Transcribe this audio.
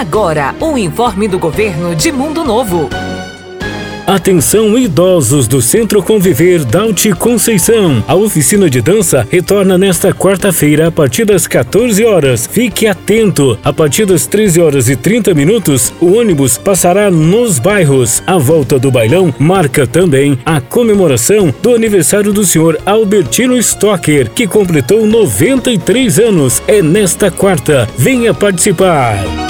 Agora, o informe do governo de Mundo Novo. Atenção idosos do Centro Conviver Daute Conceição. A oficina de dança retorna nesta quarta-feira a partir das 14 horas. Fique atento. A partir das 13 horas e 30 minutos, o ônibus passará nos bairros. A volta do bailão marca também a comemoração do aniversário do senhor Albertino Stocker, que completou 93 anos. É nesta quarta. Venha participar.